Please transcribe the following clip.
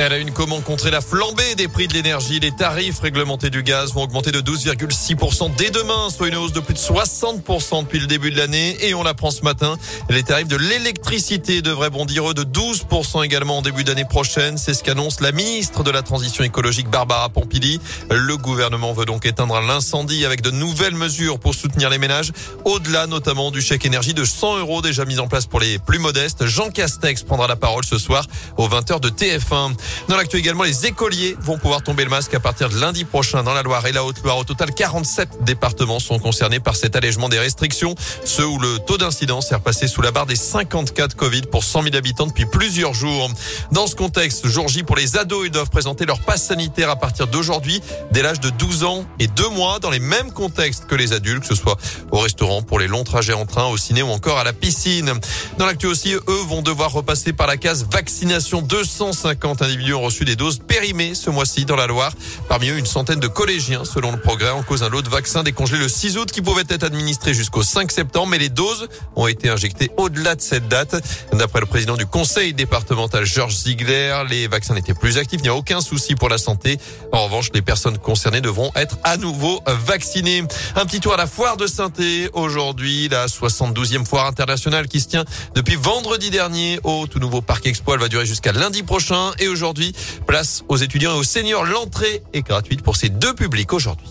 Elle a une comment contrer la flambée des prix de l'énergie. Les tarifs réglementés du gaz vont augmenter de 12,6% dès demain, soit une hausse de plus de 60% depuis le début de l'année. Et on l'apprend ce matin, les tarifs de l'électricité devraient bondir eux de 12% également en début d'année prochaine. C'est ce qu'annonce la ministre de la Transition écologique Barbara Pompili. Le gouvernement veut donc éteindre l'incendie avec de nouvelles mesures pour soutenir les ménages, au-delà notamment du chèque énergie de 100 euros déjà mis en place pour les plus modestes. Jean Castex prendra la parole ce soir aux 20h de TF1. Dans l'actu également, les écoliers vont pouvoir tomber le masque à partir de lundi prochain dans la Loire et la Haute-Loire. Au total, 47 départements sont concernés par cet allègement des restrictions. Ceux où le taux d'incidence est repassé sous la barre des 54 Covid pour 100 000 habitants depuis plusieurs jours. Dans ce contexte, jour J pour les ados, ils doivent présenter leur passe sanitaire à partir d'aujourd'hui, dès l'âge de 12 ans et 2 mois, dans les mêmes contextes que les adultes, que ce soit au restaurant, pour les longs trajets en train, au ciné ou encore à la piscine. Dans l'actu aussi, eux vont devoir repasser par la case vaccination. 250 individus individus ont reçu des doses périmées ce mois-ci dans la Loire. Parmi eux, une centaine de collégiens, selon le progrès, en cause un lot de vaccins décongelé le 6 août qui pouvait être administré jusqu'au 5 septembre, mais les doses ont été injectées au-delà de cette date. D'après le président du conseil départemental, Georges Ziegler, les vaccins n'étaient plus actifs, il n'y a aucun souci pour la santé. En revanche, les personnes concernées devront être à nouveau vaccinées. Un petit tour à la foire de Sainté. Aujourd'hui, la 72e foire internationale qui se tient depuis vendredi dernier au tout nouveau parc Expo. Elle va durer jusqu'à lundi prochain et aujourd'hui, aujourd'hui. Place aux étudiants et aux seniors. L'entrée est gratuite pour ces deux publics aujourd'hui.